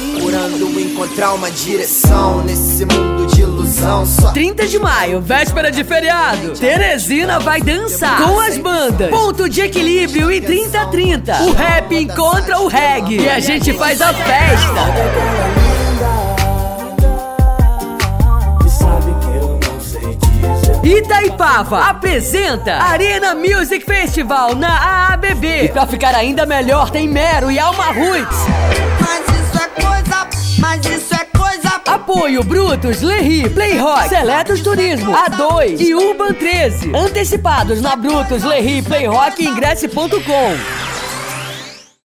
Procurando encontrar uma direção nesse mundo de ilusão. Só 30 de maio, véspera de feriado. Teresina vai dançar com as bandas. Ponto de equilíbrio e 30-30. O rap encontra o reggae. E a gente faz a festa. Itaipava apresenta Arena Music Festival na AABB. E pra ficar ainda melhor, tem Mero e Alma Ruiz. Apoio Brutos, Lerri, Playrock, Seletos Turismo, A2 e Urban 13. Antecipados na Brutos, Lerri, Playrock e Ingresse.com.